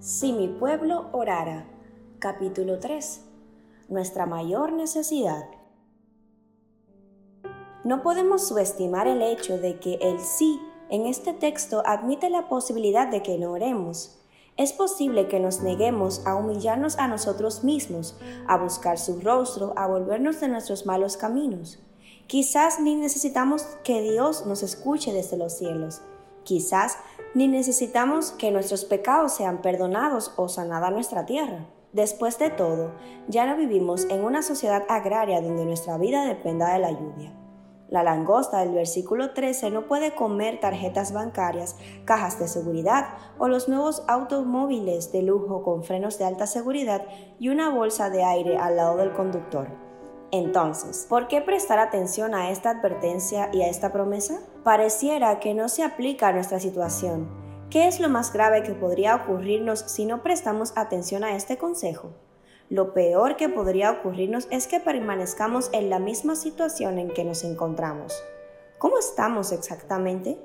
Si mi pueblo orara. Capítulo 3. Nuestra mayor necesidad. No podemos subestimar el hecho de que el sí en este texto admite la posibilidad de que no oremos. Es posible que nos neguemos a humillarnos a nosotros mismos, a buscar su rostro, a volvernos de nuestros malos caminos. Quizás ni necesitamos que Dios nos escuche desde los cielos. Quizás ni necesitamos que nuestros pecados sean perdonados o sanada nuestra tierra. Después de todo, ya no vivimos en una sociedad agraria donde nuestra vida dependa de la lluvia. La langosta del versículo 13 no puede comer tarjetas bancarias, cajas de seguridad o los nuevos automóviles de lujo con frenos de alta seguridad y una bolsa de aire al lado del conductor. Entonces, ¿por qué prestar atención a esta advertencia y a esta promesa? Pareciera que no se aplica a nuestra situación. ¿Qué es lo más grave que podría ocurrirnos si no prestamos atención a este consejo? Lo peor que podría ocurrirnos es que permanezcamos en la misma situación en que nos encontramos. ¿Cómo estamos exactamente?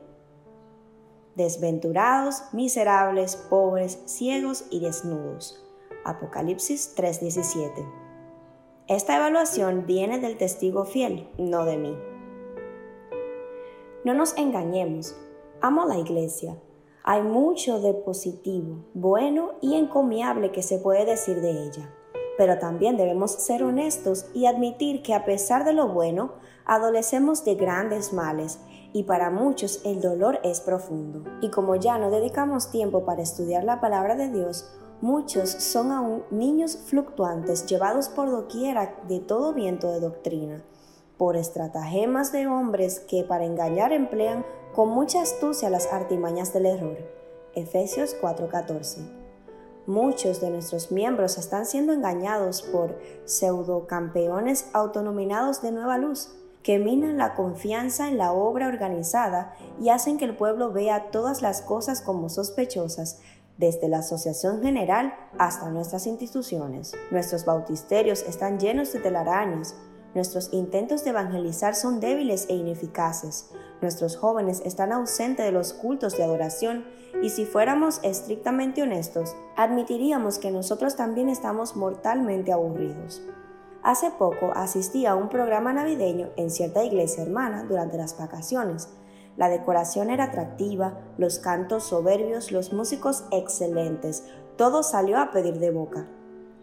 Desventurados, miserables, pobres, ciegos y desnudos. Apocalipsis 3:17 esta evaluación viene del testigo fiel, no de mí. No nos engañemos, amo la iglesia. Hay mucho de positivo, bueno y encomiable que se puede decir de ella. Pero también debemos ser honestos y admitir que a pesar de lo bueno, adolecemos de grandes males y para muchos el dolor es profundo. Y como ya no dedicamos tiempo para estudiar la palabra de Dios, Muchos son aún niños fluctuantes llevados por doquiera de todo viento de doctrina, por estratagemas de hombres que para engañar emplean con mucha astucia las artimañas del error. Efesios 4:14. Muchos de nuestros miembros están siendo engañados por pseudocampeones autonominados de nueva luz, que minan la confianza en la obra organizada y hacen que el pueblo vea todas las cosas como sospechosas, desde la Asociación General hasta nuestras instituciones. Nuestros bautisterios están llenos de telarañas, nuestros intentos de evangelizar son débiles e ineficaces, nuestros jóvenes están ausentes de los cultos de adoración y si fuéramos estrictamente honestos, admitiríamos que nosotros también estamos mortalmente aburridos. Hace poco asistí a un programa navideño en cierta iglesia hermana durante las vacaciones la decoración era atractiva, los cantos soberbios, los músicos excelentes, todo salió a pedir de boca.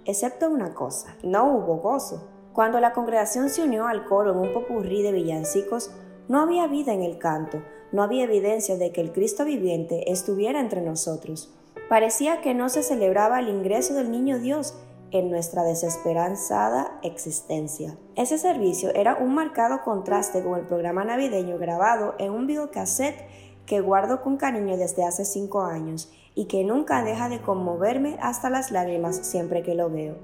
Excepto una cosa, no hubo gozo. Cuando la congregación se unió al coro en un popurrí de villancicos, no había vida en el canto, no había evidencia de que el Cristo viviente estuviera entre nosotros. Parecía que no se celebraba el ingreso del niño Dios en nuestra desesperanzada existencia. Ese servicio era un marcado contraste con el programa navideño grabado en un videocassette que guardo con cariño desde hace cinco años y que nunca deja de conmoverme hasta las lágrimas siempre que lo veo.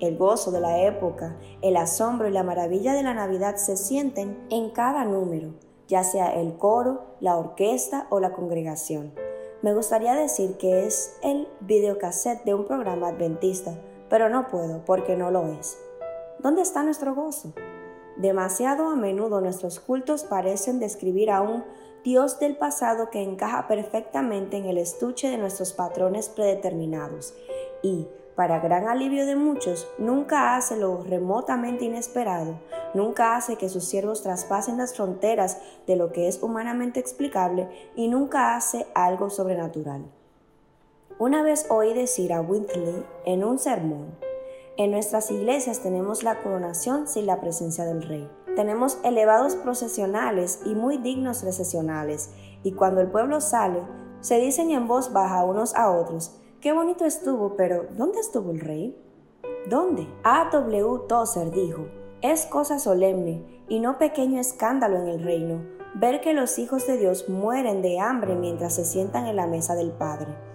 El gozo de la época, el asombro y la maravilla de la Navidad se sienten en cada número, ya sea el coro, la orquesta o la congregación. Me gustaría decir que es el videocassette de un programa adventista, pero no puedo porque no lo es. ¿Dónde está nuestro gozo? Demasiado a menudo nuestros cultos parecen describir a un Dios del pasado que encaja perfectamente en el estuche de nuestros patrones predeterminados y, para gran alivio de muchos, nunca hace lo remotamente inesperado, nunca hace que sus siervos traspasen las fronteras de lo que es humanamente explicable y nunca hace algo sobrenatural. Una vez oí decir a Wintley en un sermón, en nuestras iglesias tenemos la coronación sin la presencia del rey. Tenemos elevados procesionales y muy dignos recesionales, y cuando el pueblo sale, se dicen en voz baja unos a otros, qué bonito estuvo, pero ¿dónde estuvo el rey? ¿Dónde? A. W. Tozer dijo, es cosa solemne y no pequeño escándalo en el reino ver que los hijos de Dios mueren de hambre mientras se sientan en la mesa del Padre.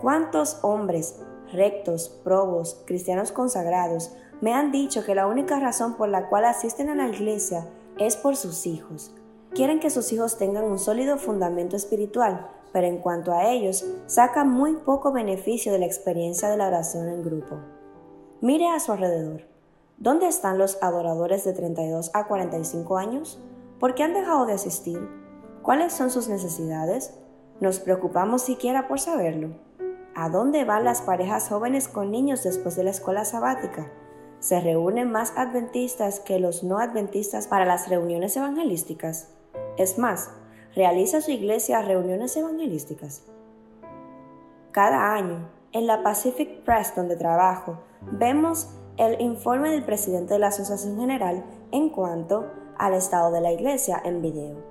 ¿Cuántos hombres rectos, probos, cristianos consagrados me han dicho que la única razón por la cual asisten a la iglesia es por sus hijos? Quieren que sus hijos tengan un sólido fundamento espiritual, pero en cuanto a ellos, sacan muy poco beneficio de la experiencia de la oración en grupo. Mire a su alrededor. ¿Dónde están los adoradores de 32 a 45 años? ¿Por qué han dejado de asistir? ¿Cuáles son sus necesidades? ¿Nos preocupamos siquiera por saberlo? ¿A dónde van las parejas jóvenes con niños después de la escuela sabática? ¿Se reúnen más adventistas que los no adventistas para las reuniones evangelísticas? Es más, ¿realiza su iglesia reuniones evangelísticas? Cada año, en la Pacific Press donde trabajo, vemos el informe del presidente de la Asociación General en cuanto al estado de la iglesia en video.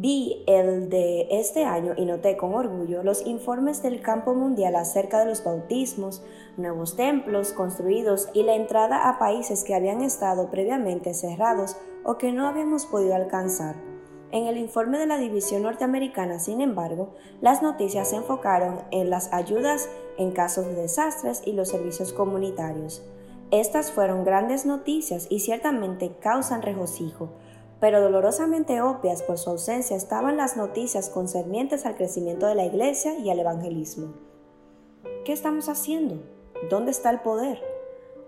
Vi el de este año y noté con orgullo los informes del campo mundial acerca de los bautismos, nuevos templos construidos y la entrada a países que habían estado previamente cerrados o que no habíamos podido alcanzar. En el informe de la División Norteamericana, sin embargo, las noticias se enfocaron en las ayudas en casos de desastres y los servicios comunitarios. Estas fueron grandes noticias y ciertamente causan regocijo, pero dolorosamente obvias por su ausencia estaban las noticias concernientes al crecimiento de la Iglesia y al evangelismo. ¿Qué estamos haciendo? ¿Dónde está el poder?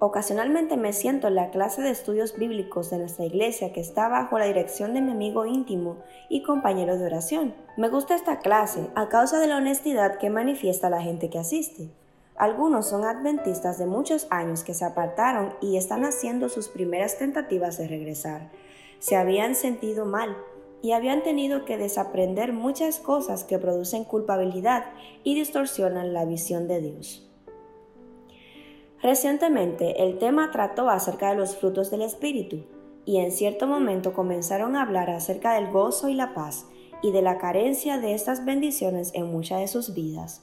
Ocasionalmente me siento en la clase de estudios bíblicos de nuestra iglesia que está bajo la dirección de mi amigo íntimo y compañero de oración. Me gusta esta clase a causa de la honestidad que manifiesta la gente que asiste. Algunos son adventistas de muchos años que se apartaron y están haciendo sus primeras tentativas de regresar. Se habían sentido mal y habían tenido que desaprender muchas cosas que producen culpabilidad y distorsionan la visión de Dios. Recientemente el tema trató acerca de los frutos del Espíritu y en cierto momento comenzaron a hablar acerca del gozo y la paz y de la carencia de estas bendiciones en muchas de sus vidas.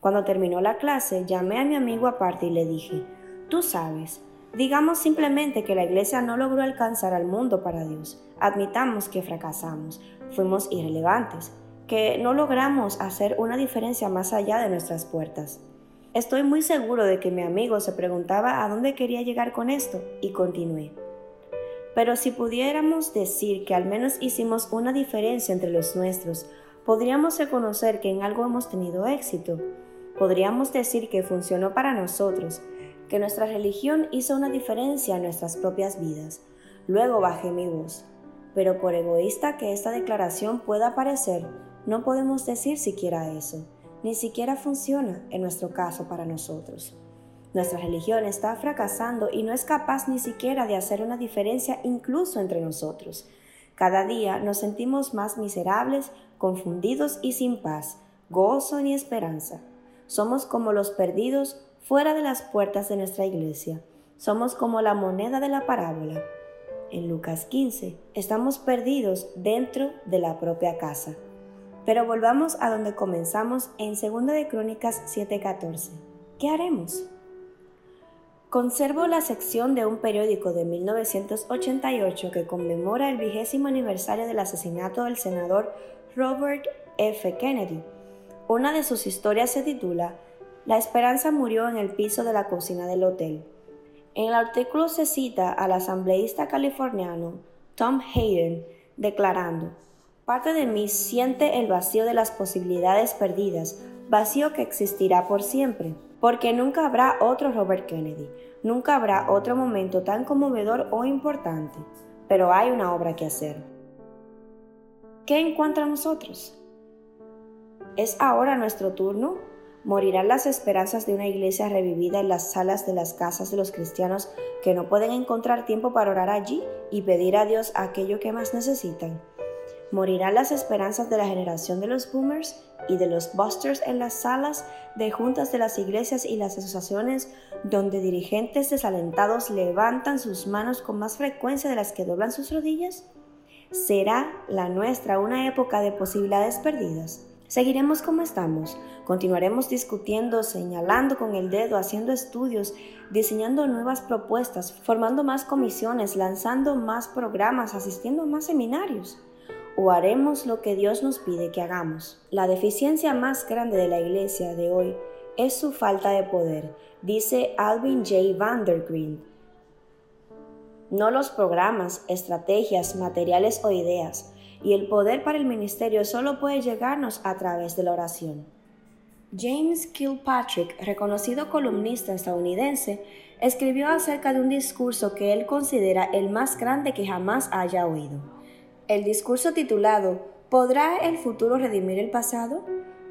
Cuando terminó la clase, llamé a mi amigo aparte y le dije, tú sabes, digamos simplemente que la iglesia no logró alcanzar al mundo para Dios. Admitamos que fracasamos, fuimos irrelevantes, que no logramos hacer una diferencia más allá de nuestras puertas. Estoy muy seguro de que mi amigo se preguntaba a dónde quería llegar con esto y continué. Pero si pudiéramos decir que al menos hicimos una diferencia entre los nuestros, podríamos reconocer que en algo hemos tenido éxito podríamos decir que funcionó para nosotros, que nuestra religión hizo una diferencia en nuestras propias vidas. Luego bajé mi voz. Pero por egoísta que esta declaración pueda parecer, no podemos decir siquiera eso. Ni siquiera funciona en nuestro caso para nosotros. Nuestra religión está fracasando y no es capaz ni siquiera de hacer una diferencia incluso entre nosotros. Cada día nos sentimos más miserables, confundidos y sin paz, gozo ni esperanza. Somos como los perdidos fuera de las puertas de nuestra iglesia. Somos como la moneda de la parábola. En Lucas 15 estamos perdidos dentro de la propia casa. Pero volvamos a donde comenzamos en 2 de Crónicas 7:14. ¿Qué haremos? Conservo la sección de un periódico de 1988 que conmemora el vigésimo aniversario del asesinato del senador Robert F. Kennedy una de sus historias se titula La esperanza murió en el piso de la cocina del hotel. En el artículo se cita al asambleísta californiano Tom Hayden declarando, Parte de mí siente el vacío de las posibilidades perdidas, vacío que existirá por siempre, porque nunca habrá otro Robert Kennedy, nunca habrá otro momento tan conmovedor o importante, pero hay una obra que hacer. ¿Qué encuentra nosotros? ¿Es ahora nuestro turno? ¿Morirán las esperanzas de una iglesia revivida en las salas de las casas de los cristianos que no pueden encontrar tiempo para orar allí y pedir a Dios aquello que más necesitan? ¿Morirán las esperanzas de la generación de los boomers y de los busters en las salas de juntas de las iglesias y las asociaciones donde dirigentes desalentados levantan sus manos con más frecuencia de las que doblan sus rodillas? ¿Será la nuestra una época de posibilidades perdidas? Seguiremos como estamos, continuaremos discutiendo, señalando con el dedo, haciendo estudios, diseñando nuevas propuestas, formando más comisiones, lanzando más programas, asistiendo a más seminarios. O haremos lo que Dios nos pide que hagamos. La deficiencia más grande de la iglesia de hoy es su falta de poder, dice Alvin J. Vandergreen. No los programas, estrategias, materiales o ideas, y el poder para el ministerio solo puede llegarnos a través de la oración. James Kilpatrick, reconocido columnista estadounidense, escribió acerca de un discurso que él considera el más grande que jamás haya oído. El discurso titulado ¿Podrá el futuro redimir el pasado?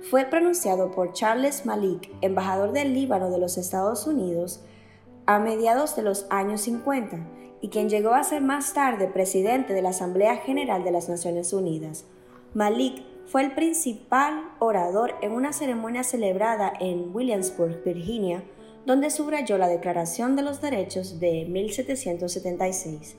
fue pronunciado por Charles Malik, embajador del Líbano de los Estados Unidos, a mediados de los años 50 y quien llegó a ser más tarde presidente de la Asamblea General de las Naciones Unidas. Malik fue el principal orador en una ceremonia celebrada en Williamsburg, Virginia, donde subrayó la Declaración de los Derechos de 1776.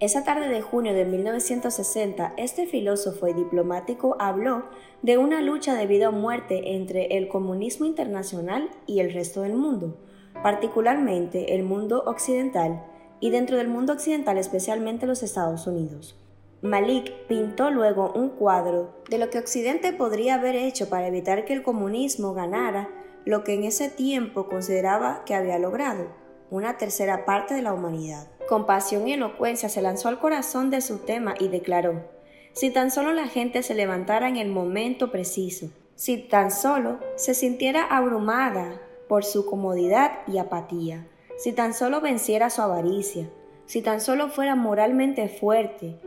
Esa tarde de junio de 1960, este filósofo y diplomático habló de una lucha de vida o muerte entre el comunismo internacional y el resto del mundo, particularmente el mundo occidental, y dentro del mundo occidental especialmente los Estados Unidos. Malik pintó luego un cuadro de lo que Occidente podría haber hecho para evitar que el comunismo ganara lo que en ese tiempo consideraba que había logrado, una tercera parte de la humanidad. Con pasión y elocuencia se lanzó al corazón de su tema y declaró, si tan solo la gente se levantara en el momento preciso, si tan solo se sintiera abrumada por su comodidad y apatía, si tan solo venciera su avaricia, si tan solo fuera moralmente fuerte,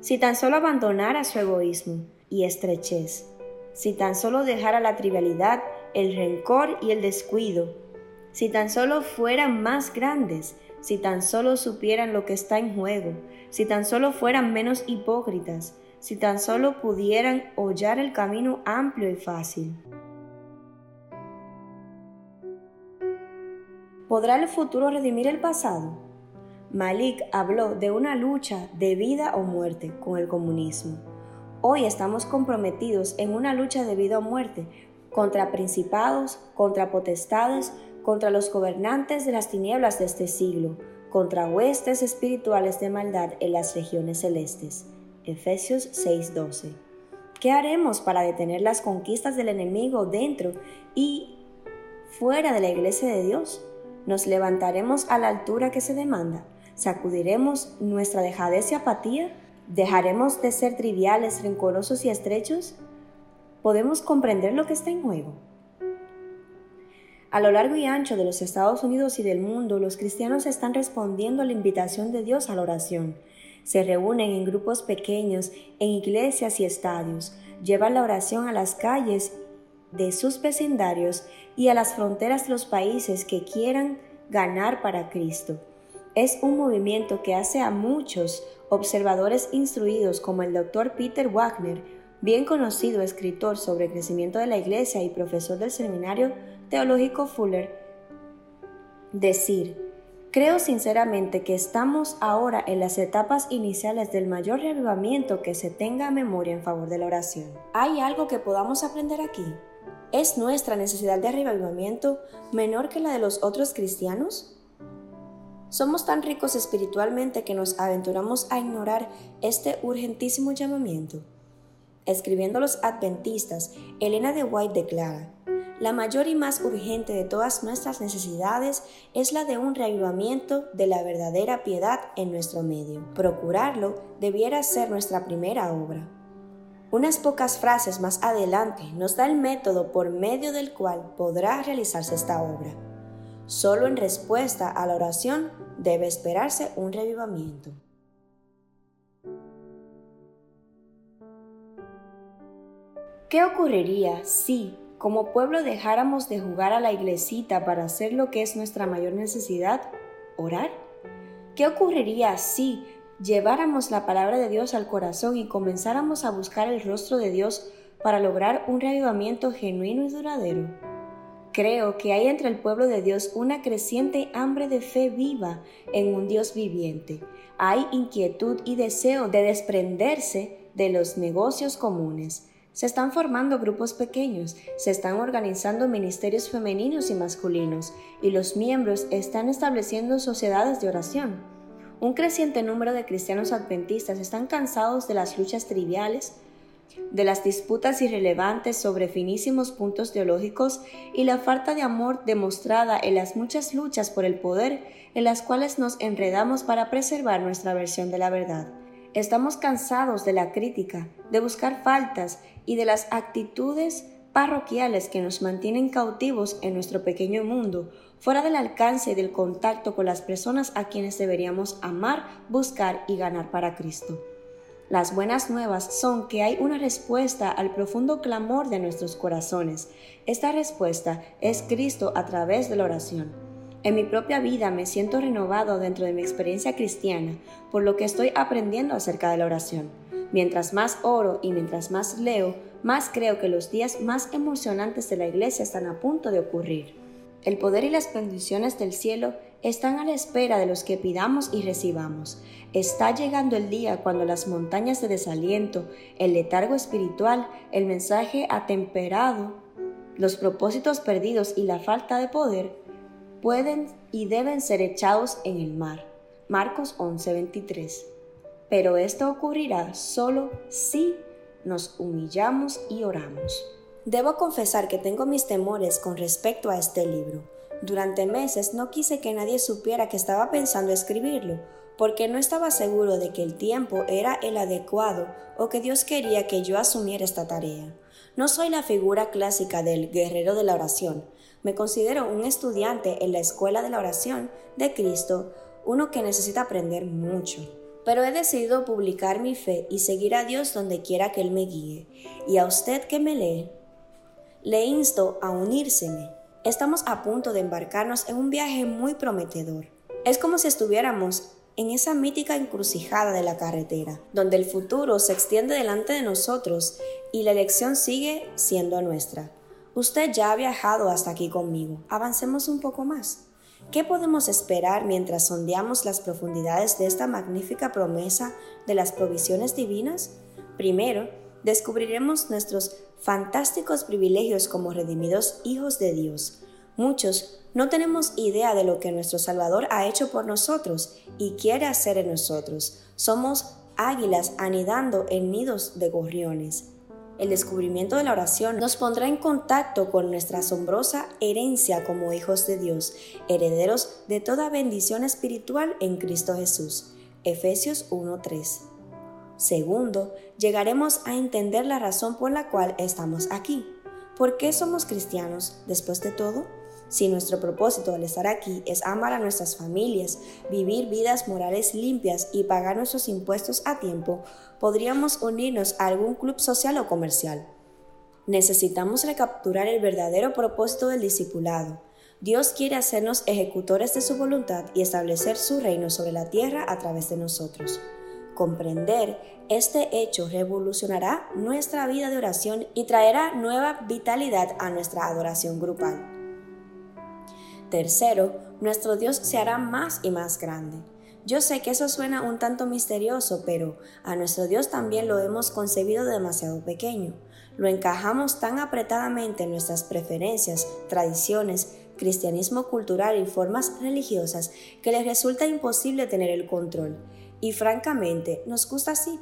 si tan solo abandonara su egoísmo y estrechez, si tan solo dejara la trivialidad el rencor y el descuido, si tan solo fueran más grandes, si tan solo supieran lo que está en juego, si tan solo fueran menos hipócritas, si tan solo pudieran hollar el camino amplio y fácil. ¿Podrá el futuro redimir el pasado? Malik habló de una lucha de vida o muerte con el comunismo. Hoy estamos comprometidos en una lucha de vida o muerte contra principados, contra potestades, contra los gobernantes de las tinieblas de este siglo, contra huestes espirituales de maldad en las regiones celestes. Efesios 6:12. ¿Qué haremos para detener las conquistas del enemigo dentro y fuera de la iglesia de Dios? ¿Nos levantaremos a la altura que se demanda? ¿Sacudiremos nuestra dejadez y apatía? ¿Dejaremos de ser triviales, rencorosos y estrechos? podemos comprender lo que está en juego. A lo largo y ancho de los Estados Unidos y del mundo, los cristianos están respondiendo a la invitación de Dios a la oración. Se reúnen en grupos pequeños, en iglesias y estadios, llevan la oración a las calles de sus vecindarios y a las fronteras de los países que quieran ganar para Cristo. Es un movimiento que hace a muchos observadores instruidos como el Dr. Peter Wagner bien conocido escritor sobre crecimiento de la Iglesia y profesor del Seminario Teológico Fuller, decir, creo sinceramente que estamos ahora en las etapas iniciales del mayor reavivamiento que se tenga a memoria en favor de la oración. ¿Hay algo que podamos aprender aquí? ¿Es nuestra necesidad de reavivamiento menor que la de los otros cristianos? Somos tan ricos espiritualmente que nos aventuramos a ignorar este urgentísimo llamamiento. Escribiendo los adventistas, Elena de White declara, la mayor y más urgente de todas nuestras necesidades es la de un reavivamiento de la verdadera piedad en nuestro medio. Procurarlo debiera ser nuestra primera obra. Unas pocas frases más adelante nos da el método por medio del cual podrá realizarse esta obra. Solo en respuesta a la oración debe esperarse un revivamiento. ¿Qué ocurriría si, como pueblo, dejáramos de jugar a la iglesita para hacer lo que es nuestra mayor necesidad, orar? ¿Qué ocurriría si lleváramos la palabra de Dios al corazón y comenzáramos a buscar el rostro de Dios para lograr un reavivamiento genuino y duradero? Creo que hay entre el pueblo de Dios una creciente hambre de fe viva en un Dios viviente. Hay inquietud y deseo de desprenderse de los negocios comunes se están formando grupos pequeños, se están organizando ministerios femeninos y masculinos, y los miembros están estableciendo sociedades de oración. Un creciente número de cristianos adventistas están cansados de las luchas triviales, de las disputas irrelevantes sobre finísimos puntos teológicos y la falta de amor demostrada en las muchas luchas por el poder en las cuales nos enredamos para preservar nuestra versión de la verdad. Estamos cansados de la crítica, de buscar faltas y de las actitudes parroquiales que nos mantienen cautivos en nuestro pequeño mundo, fuera del alcance y del contacto con las personas a quienes deberíamos amar, buscar y ganar para Cristo. Las buenas nuevas son que hay una respuesta al profundo clamor de nuestros corazones. Esta respuesta es Cristo a través de la oración. En mi propia vida me siento renovado dentro de mi experiencia cristiana, por lo que estoy aprendiendo acerca de la oración. Mientras más oro y mientras más leo, más creo que los días más emocionantes de la iglesia están a punto de ocurrir. El poder y las bendiciones del cielo están a la espera de los que pidamos y recibamos. Está llegando el día cuando las montañas de desaliento, el letargo espiritual, el mensaje atemperado, los propósitos perdidos y la falta de poder pueden y deben ser echados en el mar. Marcos 11:23. Pero esto ocurrirá solo si nos humillamos y oramos. Debo confesar que tengo mis temores con respecto a este libro. Durante meses no quise que nadie supiera que estaba pensando escribirlo, porque no estaba seguro de que el tiempo era el adecuado o que Dios quería que yo asumiera esta tarea. No soy la figura clásica del guerrero de la oración, me considero un estudiante en la escuela de la oración de Cristo, uno que necesita aprender mucho. Pero he decidido publicar mi fe y seguir a Dios donde quiera que Él me guíe. Y a usted que me lee, le insto a unírseme. Estamos a punto de embarcarnos en un viaje muy prometedor. Es como si estuviéramos en esa mítica encrucijada de la carretera, donde el futuro se extiende delante de nosotros y la elección sigue siendo nuestra. Usted ya ha viajado hasta aquí conmigo. Avancemos un poco más. ¿Qué podemos esperar mientras sondeamos las profundidades de esta magnífica promesa de las provisiones divinas? Primero, descubriremos nuestros fantásticos privilegios como redimidos hijos de Dios. Muchos no tenemos idea de lo que nuestro Salvador ha hecho por nosotros y quiere hacer en nosotros. Somos águilas anidando en nidos de gorriones el descubrimiento de la oración nos pondrá en contacto con nuestra asombrosa herencia como hijos de Dios, herederos de toda bendición espiritual en Cristo Jesús. Efesios 1:3. Segundo, llegaremos a entender la razón por la cual estamos aquí. ¿Por qué somos cristianos después de todo? Si nuestro propósito al estar aquí es amar a nuestras familias, vivir vidas morales limpias y pagar nuestros impuestos a tiempo, podríamos unirnos a algún club social o comercial. Necesitamos recapturar el verdadero propósito del discipulado. Dios quiere hacernos ejecutores de su voluntad y establecer su reino sobre la tierra a través de nosotros. Comprender este hecho revolucionará nuestra vida de oración y traerá nueva vitalidad a nuestra adoración grupal. Tercero, nuestro Dios se hará más y más grande. Yo sé que eso suena un tanto misterioso, pero a nuestro Dios también lo hemos concebido demasiado pequeño. Lo encajamos tan apretadamente en nuestras preferencias, tradiciones, cristianismo cultural y formas religiosas que les resulta imposible tener el control. Y francamente, nos gusta así.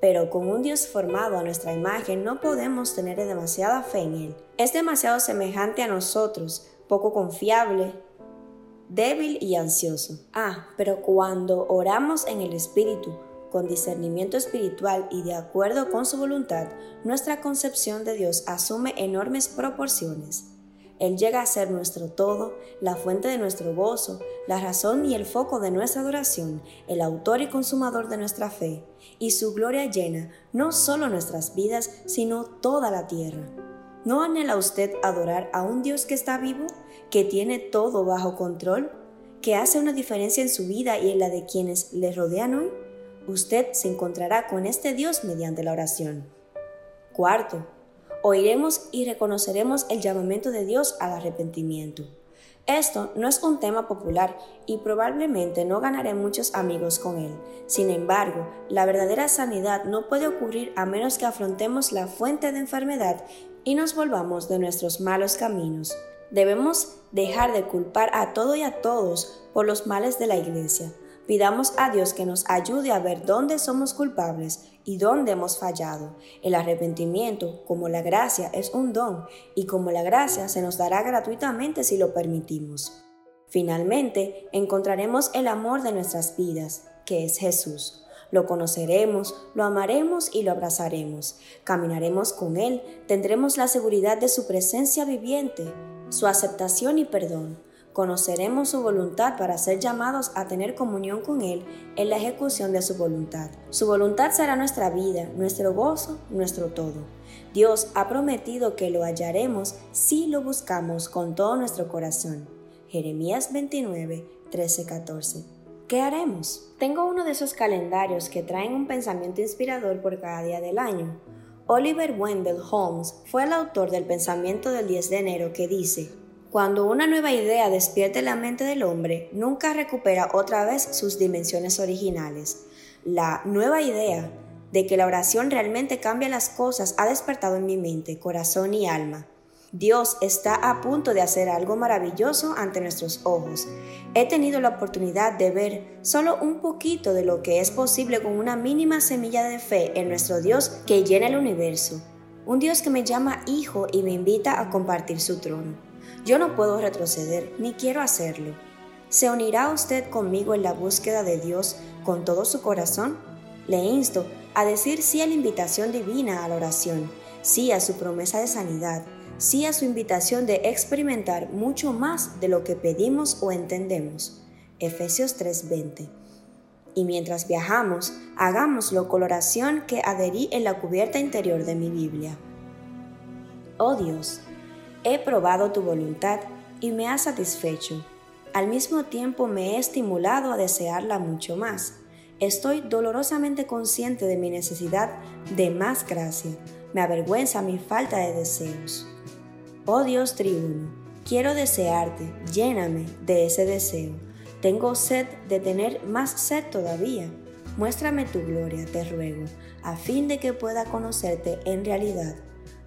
Pero con un Dios formado a nuestra imagen no podemos tener demasiada fe en Él. Es demasiado semejante a nosotros, poco confiable, débil y ansioso. Ah, pero cuando oramos en el Espíritu, con discernimiento espiritual y de acuerdo con su voluntad, nuestra concepción de Dios asume enormes proporciones. Él llega a ser nuestro todo, la fuente de nuestro gozo, la razón y el foco de nuestra adoración, el autor y consumador de nuestra fe, y su gloria llena no solo nuestras vidas, sino toda la tierra. ¿No anhela usted adorar a un Dios que está vivo, que tiene todo bajo control, que hace una diferencia en su vida y en la de quienes le rodean hoy? Usted se encontrará con este Dios mediante la oración. Cuarto, oiremos y reconoceremos el llamamiento de Dios al arrepentimiento. Esto no es un tema popular y probablemente no ganaré muchos amigos con él. Sin embargo, la verdadera sanidad no puede ocurrir a menos que afrontemos la fuente de enfermedad y nos volvamos de nuestros malos caminos. Debemos dejar de culpar a todo y a todos por los males de la iglesia. Pidamos a Dios que nos ayude a ver dónde somos culpables y dónde hemos fallado. El arrepentimiento, como la gracia, es un don y como la gracia se nos dará gratuitamente si lo permitimos. Finalmente, encontraremos el amor de nuestras vidas, que es Jesús. Lo conoceremos, lo amaremos y lo abrazaremos. Caminaremos con Él, tendremos la seguridad de su presencia viviente, su aceptación y perdón. Conoceremos su voluntad para ser llamados a tener comunión con Él en la ejecución de su voluntad. Su voluntad será nuestra vida, nuestro gozo, nuestro todo. Dios ha prometido que lo hallaremos si lo buscamos con todo nuestro corazón. Jeremías 29, 13, 14. ¿Qué haremos? Tengo uno de esos calendarios que traen un pensamiento inspirador por cada día del año. Oliver Wendell Holmes fue el autor del pensamiento del 10 de enero que dice, cuando una nueva idea despierte la mente del hombre, nunca recupera otra vez sus dimensiones originales. La nueva idea de que la oración realmente cambia las cosas ha despertado en mi mente, corazón y alma. Dios está a punto de hacer algo maravilloso ante nuestros ojos. He tenido la oportunidad de ver solo un poquito de lo que es posible con una mínima semilla de fe en nuestro Dios que llena el universo. Un Dios que me llama hijo y me invita a compartir su trono. Yo no puedo retroceder, ni quiero hacerlo. ¿Se unirá usted conmigo en la búsqueda de Dios con todo su corazón? Le insto a decir sí a la invitación divina a la oración, sí a su promesa de sanidad, sí a su invitación de experimentar mucho más de lo que pedimos o entendemos. Efesios 3:20. Y mientras viajamos, hagámoslo con la oración que adherí en la cubierta interior de mi Biblia. Oh Dios, He probado tu voluntad y me ha satisfecho. Al mismo tiempo me he estimulado a desearla mucho más. Estoy dolorosamente consciente de mi necesidad de más gracia. Me avergüenza mi falta de deseos. Oh Dios triuno, quiero desearte, lléname de ese deseo. Tengo sed de tener más sed todavía. Muéstrame tu gloria, te ruego, a fin de que pueda conocerte en realidad.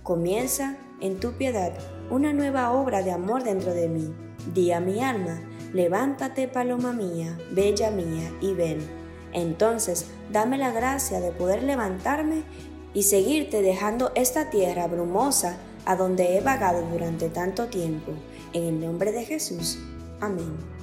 Comienza en tu piedad una nueva obra de amor dentro de mí. Di a mi alma, levántate paloma mía, bella mía, y ven. Entonces, dame la gracia de poder levantarme y seguirte dejando esta tierra brumosa a donde he vagado durante tanto tiempo. En el nombre de Jesús. Amén.